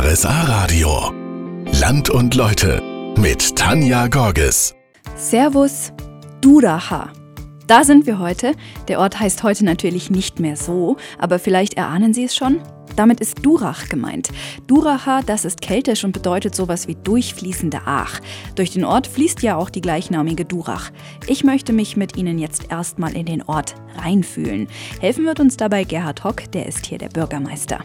RSA Radio. Land und Leute mit Tanja Gorges. Servus, Duracha. Da sind wir heute. Der Ort heißt heute natürlich nicht mehr so, aber vielleicht erahnen Sie es schon. Damit ist Durach gemeint. Duracha, das ist keltisch und bedeutet sowas wie durchfließende Ach. Durch den Ort fließt ja auch die gleichnamige Durach. Ich möchte mich mit Ihnen jetzt erstmal in den Ort reinfühlen. Helfen wird uns dabei Gerhard Hock, der ist hier der Bürgermeister.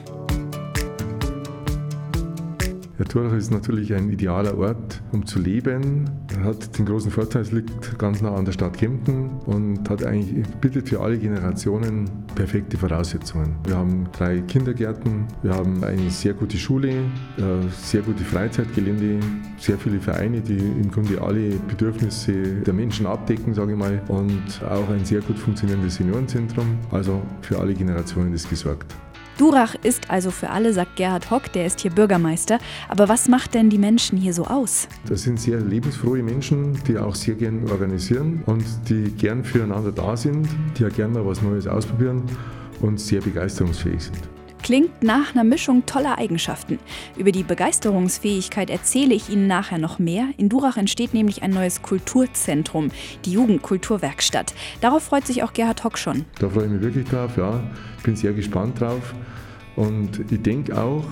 Ja, Turach ist natürlich ein idealer Ort, um zu leben. Er hat den großen Vorteil, es liegt ganz nah an der Stadt Kempten und hat eigentlich, bietet für alle Generationen perfekte Voraussetzungen. Wir haben drei Kindergärten, wir haben eine sehr gute Schule, äh, sehr gute Freizeitgelände, sehr viele Vereine, die im Grunde alle Bedürfnisse der Menschen abdecken, sage ich mal, und auch ein sehr gut funktionierendes Seniorenzentrum. Also für alle Generationen ist gesorgt. Durach ist also für alle, sagt Gerhard Hock, der ist hier Bürgermeister. Aber was macht denn die Menschen hier so aus? Das sind sehr lebensfrohe Menschen, die auch sehr gern organisieren und die gern füreinander da sind, die ja gern mal was Neues ausprobieren und sehr begeisterungsfähig sind. Klingt nach einer Mischung toller Eigenschaften. Über die Begeisterungsfähigkeit erzähle ich Ihnen nachher noch mehr. In Durach entsteht nämlich ein neues Kulturzentrum, die Jugendkulturwerkstatt. Darauf freut sich auch Gerhard Hock schon. Da freue ich mich wirklich drauf, ja. Bin sehr gespannt drauf. Und ich denke auch,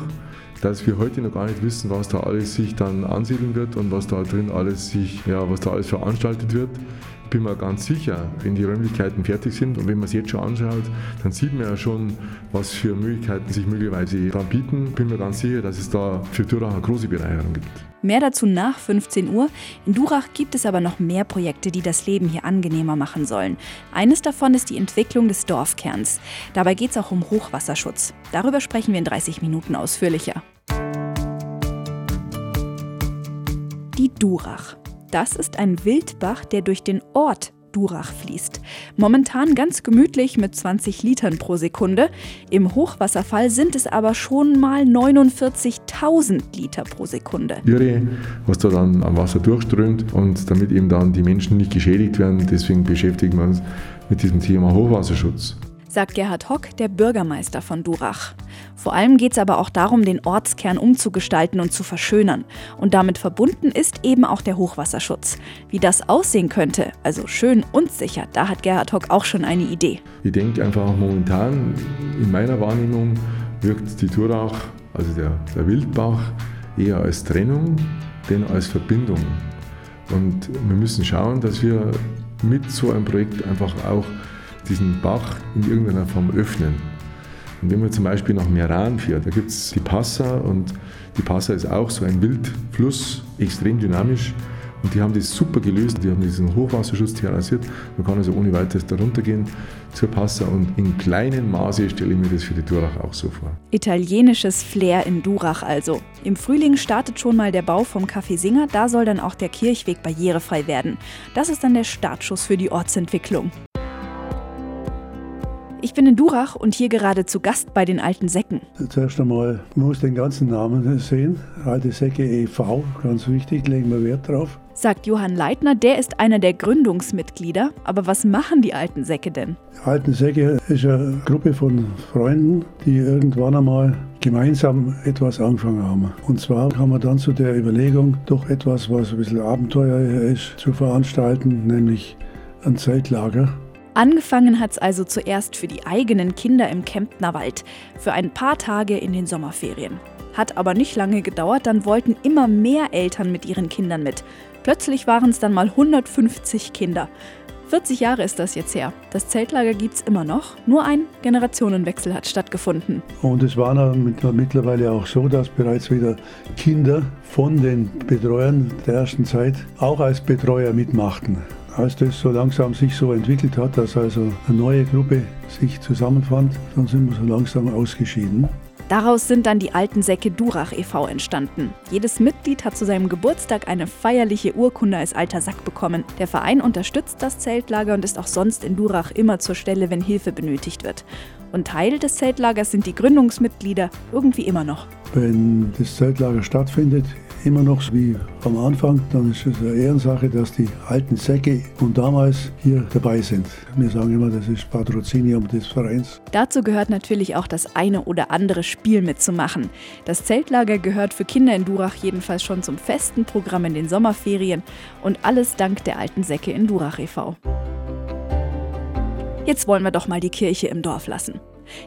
dass wir heute noch gar nicht wissen, was da alles sich dann ansiedeln wird und was da drin alles sich, ja, was da alles veranstaltet wird bin mir ganz sicher, wenn die Räumlichkeiten fertig sind und wenn man es jetzt schon anschaut, dann sieht man ja schon, was für Möglichkeiten sich möglicherweise da bieten. Bin mir ganz sicher, dass es da für Durach eine große Bereicherung gibt. Mehr dazu nach 15 Uhr. In Durach gibt es aber noch mehr Projekte, die das Leben hier angenehmer machen sollen. Eines davon ist die Entwicklung des Dorfkerns. Dabei geht es auch um Hochwasserschutz. Darüber sprechen wir in 30 Minuten ausführlicher. Die Durach. Das ist ein Wildbach, der durch den Ort Durach fließt. Momentan ganz gemütlich mit 20 Litern pro Sekunde. Im Hochwasserfall sind es aber schon mal 49.000 Liter pro Sekunde. Irre, was da dann am Wasser durchströmt und damit eben dann die Menschen nicht geschädigt werden. Deswegen beschäftigen wir uns mit diesem Thema Hochwasserschutz sagt Gerhard Hock, der Bürgermeister von Durach. Vor allem geht es aber auch darum, den Ortskern umzugestalten und zu verschönern. Und damit verbunden ist eben auch der Hochwasserschutz. Wie das aussehen könnte, also schön und sicher, da hat Gerhard Hock auch schon eine Idee. Ich denke einfach momentan, in meiner Wahrnehmung, wirkt die Durach, also der, der Wildbach, eher als Trennung, denn als Verbindung. Und wir müssen schauen, dass wir mit so einem Projekt einfach auch diesen Bach in irgendeiner Form öffnen. Und wenn man zum Beispiel nach Meran fährt, da gibt es die Passa und die Passa ist auch so ein Wildfluss, extrem dynamisch. Und die haben das super gelöst. Die haben diesen Hochwasserschutz terrassiert. Man kann also ohne weiteres darunter gehen zur Passa. Und in kleinem Maße stelle ich mir das für die Durach auch so vor. Italienisches Flair in Durach also. Im Frühling startet schon mal der Bau vom Café Singer. Da soll dann auch der Kirchweg barrierefrei werden. Das ist dann der Startschuss für die Ortsentwicklung. Ich bin in Durach und hier gerade zu Gast bei den Alten Säcken. Zuerst einmal muss den ganzen Namen sehen. Alte Säcke e.V., ganz wichtig, legen wir Wert drauf. Sagt Johann Leitner, der ist einer der Gründungsmitglieder. Aber was machen die Alten Säcke denn? Die Alten Säcke ist eine Gruppe von Freunden, die irgendwann einmal gemeinsam etwas angefangen haben. Und zwar kam man dann zu der Überlegung, doch etwas, was ein bisschen abenteuerlicher ist, zu veranstalten, nämlich ein Zeltlager. Angefangen hat es also zuerst für die eigenen Kinder im Kemptner Wald, für ein paar Tage in den Sommerferien. Hat aber nicht lange gedauert, dann wollten immer mehr Eltern mit ihren Kindern mit. Plötzlich waren es dann mal 150 Kinder. 40 Jahre ist das jetzt her. Das Zeltlager gibt es immer noch, nur ein Generationenwechsel hat stattgefunden. Und es war mittlerweile auch so, dass bereits wieder Kinder von den Betreuern der ersten Zeit auch als Betreuer mitmachten. Als das so langsam sich so entwickelt hat, dass also eine neue Gruppe sich zusammenfand, dann sind wir so langsam ausgeschieden. Daraus sind dann die alten Säcke Durach e.V. entstanden. Jedes Mitglied hat zu seinem Geburtstag eine feierliche Urkunde als alter Sack bekommen. Der Verein unterstützt das Zeltlager und ist auch sonst in Durach immer zur Stelle, wenn Hilfe benötigt wird. Und Teil des Zeltlagers sind die Gründungsmitglieder irgendwie immer noch. Wenn das Zeltlager stattfindet, immer noch wie am Anfang, dann ist es eine Ehrensache, dass die alten Säcke von damals hier dabei sind. Wir sagen immer, das ist Patrozinium des Vereins. Dazu gehört natürlich auch das eine oder andere Spiel mitzumachen. Das Zeltlager gehört für Kinder in Durach jedenfalls schon zum festen Programm in den Sommerferien und alles dank der alten Säcke in Durach e.V. Jetzt wollen wir doch mal die Kirche im Dorf lassen.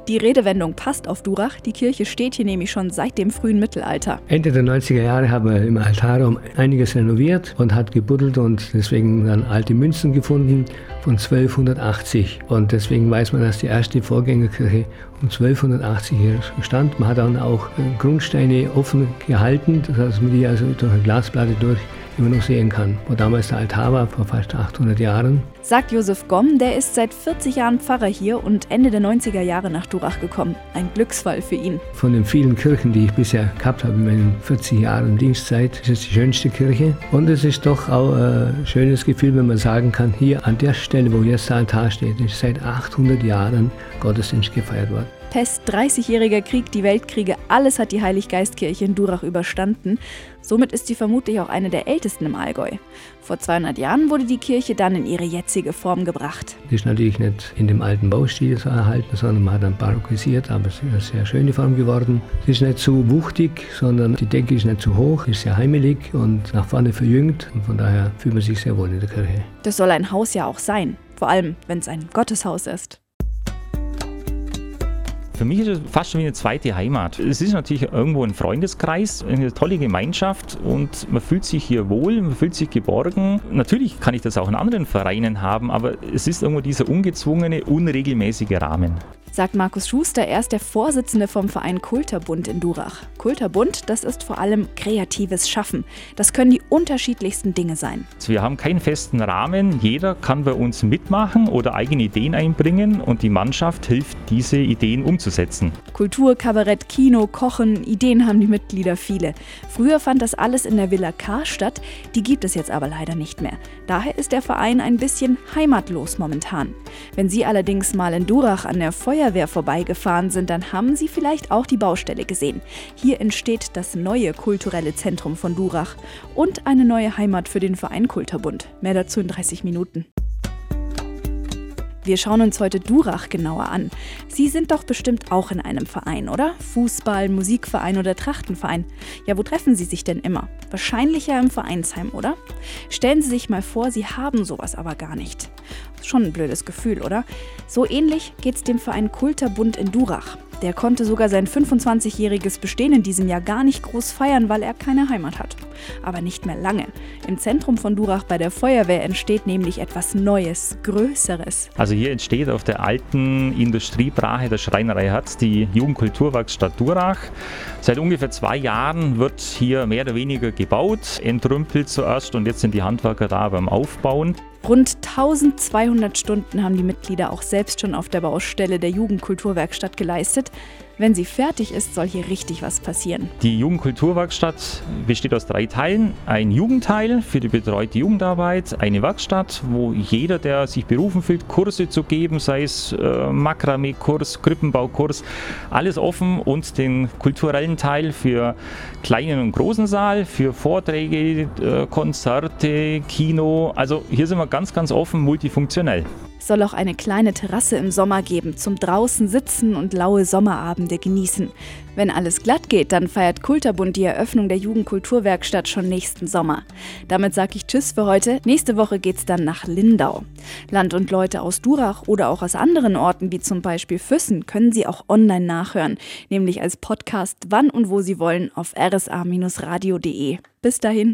Die Redewendung passt auf Durach. Die Kirche steht hier nämlich schon seit dem frühen Mittelalter. Ende der 90er Jahre haben wir im Altarraum einiges renoviert und hat gebuddelt und deswegen dann alte Münzen gefunden von 1280. Und deswegen weiß man, dass die erste Vorgängerkirche um 1280 hier stand. Man hat dann auch Grundsteine offen gehalten, dass man die also durch eine Glasplatte durch immer noch sehen kann, wo damals der Altar war, vor fast 800 Jahren. Sagt Josef Gomm, der ist seit 40 Jahren Pfarrer hier und Ende der 90er Jahre nach Durach gekommen. Ein Glücksfall für ihn. Von den vielen Kirchen, die ich bisher gehabt habe in meinen 40 Jahren Dienstzeit, ist es die schönste Kirche. Und es ist doch auch ein schönes Gefühl, wenn man sagen kann, hier an der Stelle, wo jetzt der Altar steht, ist seit 800 Jahren Gottesdienst gefeiert worden. Pest, 30-jähriger Krieg, die Weltkriege, alles hat die Heiliggeistkirche in Durach überstanden. Somit ist sie vermutlich auch eine der ältesten im Allgäu. Vor 200 Jahren wurde die Kirche dann in ihre jetzige Form gebracht. Die ist natürlich nicht in dem alten Baustil so erhalten, sondern man hat dann barockisiert, aber es ist eine sehr schöne Form geworden. Sie ist nicht zu wuchtig, sondern die Decke ist nicht zu hoch, ist sehr heimelig und nach vorne verjüngt. Und von daher fühlt man sich sehr wohl in der Kirche. Das soll ein Haus ja auch sein, vor allem wenn es ein Gotteshaus ist. Für mich ist es fast schon wie eine zweite Heimat. Es ist natürlich irgendwo ein Freundeskreis, eine tolle Gemeinschaft und man fühlt sich hier wohl, man fühlt sich geborgen. Natürlich kann ich das auch in anderen Vereinen haben, aber es ist irgendwo dieser ungezwungene, unregelmäßige Rahmen sagt Markus Schuster. Er ist der Vorsitzende vom Verein Kulterbund in Durach. Kulterbund, das ist vor allem kreatives Schaffen. Das können die unterschiedlichsten Dinge sein. Wir haben keinen festen Rahmen. Jeder kann bei uns mitmachen oder eigene Ideen einbringen und die Mannschaft hilft, diese Ideen umzusetzen. Kultur, Kabarett, Kino, Kochen, Ideen haben die Mitglieder viele. Früher fand das alles in der Villa K statt, die gibt es jetzt aber leider nicht mehr. Daher ist der Verein ein bisschen heimatlos momentan. Wenn Sie allerdings mal in Durach an der Feuer Feuerwehr vorbeigefahren sind, dann haben Sie vielleicht auch die Baustelle gesehen. Hier entsteht das neue kulturelle Zentrum von Durach und eine neue Heimat für den Verein Kulterbund. Mehr dazu in 30 Minuten. Wir schauen uns heute Durach genauer an. Sie sind doch bestimmt auch in einem Verein, oder? Fußball, Musikverein oder Trachtenverein. Ja, wo treffen Sie sich denn immer? Wahrscheinlich ja im Vereinsheim, oder? Stellen Sie sich mal vor, Sie haben sowas aber gar nicht. Schon ein blödes Gefühl, oder? So ähnlich geht es dem Verein Kulterbund in Durach. Der konnte sogar sein 25-jähriges Bestehen in diesem Jahr gar nicht groß feiern, weil er keine Heimat hat. Aber nicht mehr lange. Im Zentrum von Durach bei der Feuerwehr entsteht nämlich etwas Neues, Größeres. Also hier entsteht auf der alten Industriebrache der Schreinerei Herz die Jugendkulturwerkstatt Durach. Seit ungefähr zwei Jahren wird hier mehr oder weniger gebaut, entrümpelt zuerst und jetzt sind die Handwerker da beim Aufbauen. Rund 1200 Stunden haben die Mitglieder auch selbst schon auf der Baustelle der Jugendkulturwerkstatt geleistet. Wenn sie fertig ist, soll hier richtig was passieren. Die Jugendkulturwerkstatt besteht aus drei Teilen. Ein Jugendteil für die betreute Jugendarbeit, eine Werkstatt, wo jeder, der sich berufen fühlt, Kurse zu geben, sei es äh, Makramee-Kurs, Krippenbaukurs, alles offen und den kulturellen Teil für kleinen und großen Saal, für Vorträge, äh, Konzerte, Kino. Also hier sind wir ganz, ganz offen, multifunktionell soll auch eine kleine Terrasse im Sommer geben, zum draußen sitzen und laue Sommerabende genießen. Wenn alles glatt geht, dann feiert Kulterbund die Eröffnung der Jugendkulturwerkstatt schon nächsten Sommer. Damit sage ich Tschüss für heute. Nächste Woche geht's dann nach Lindau. Land und Leute aus Durach oder auch aus anderen Orten wie zum Beispiel Füssen können Sie auch online nachhören, nämlich als Podcast wann und wo Sie wollen auf rsa-radio.de. Bis dahin.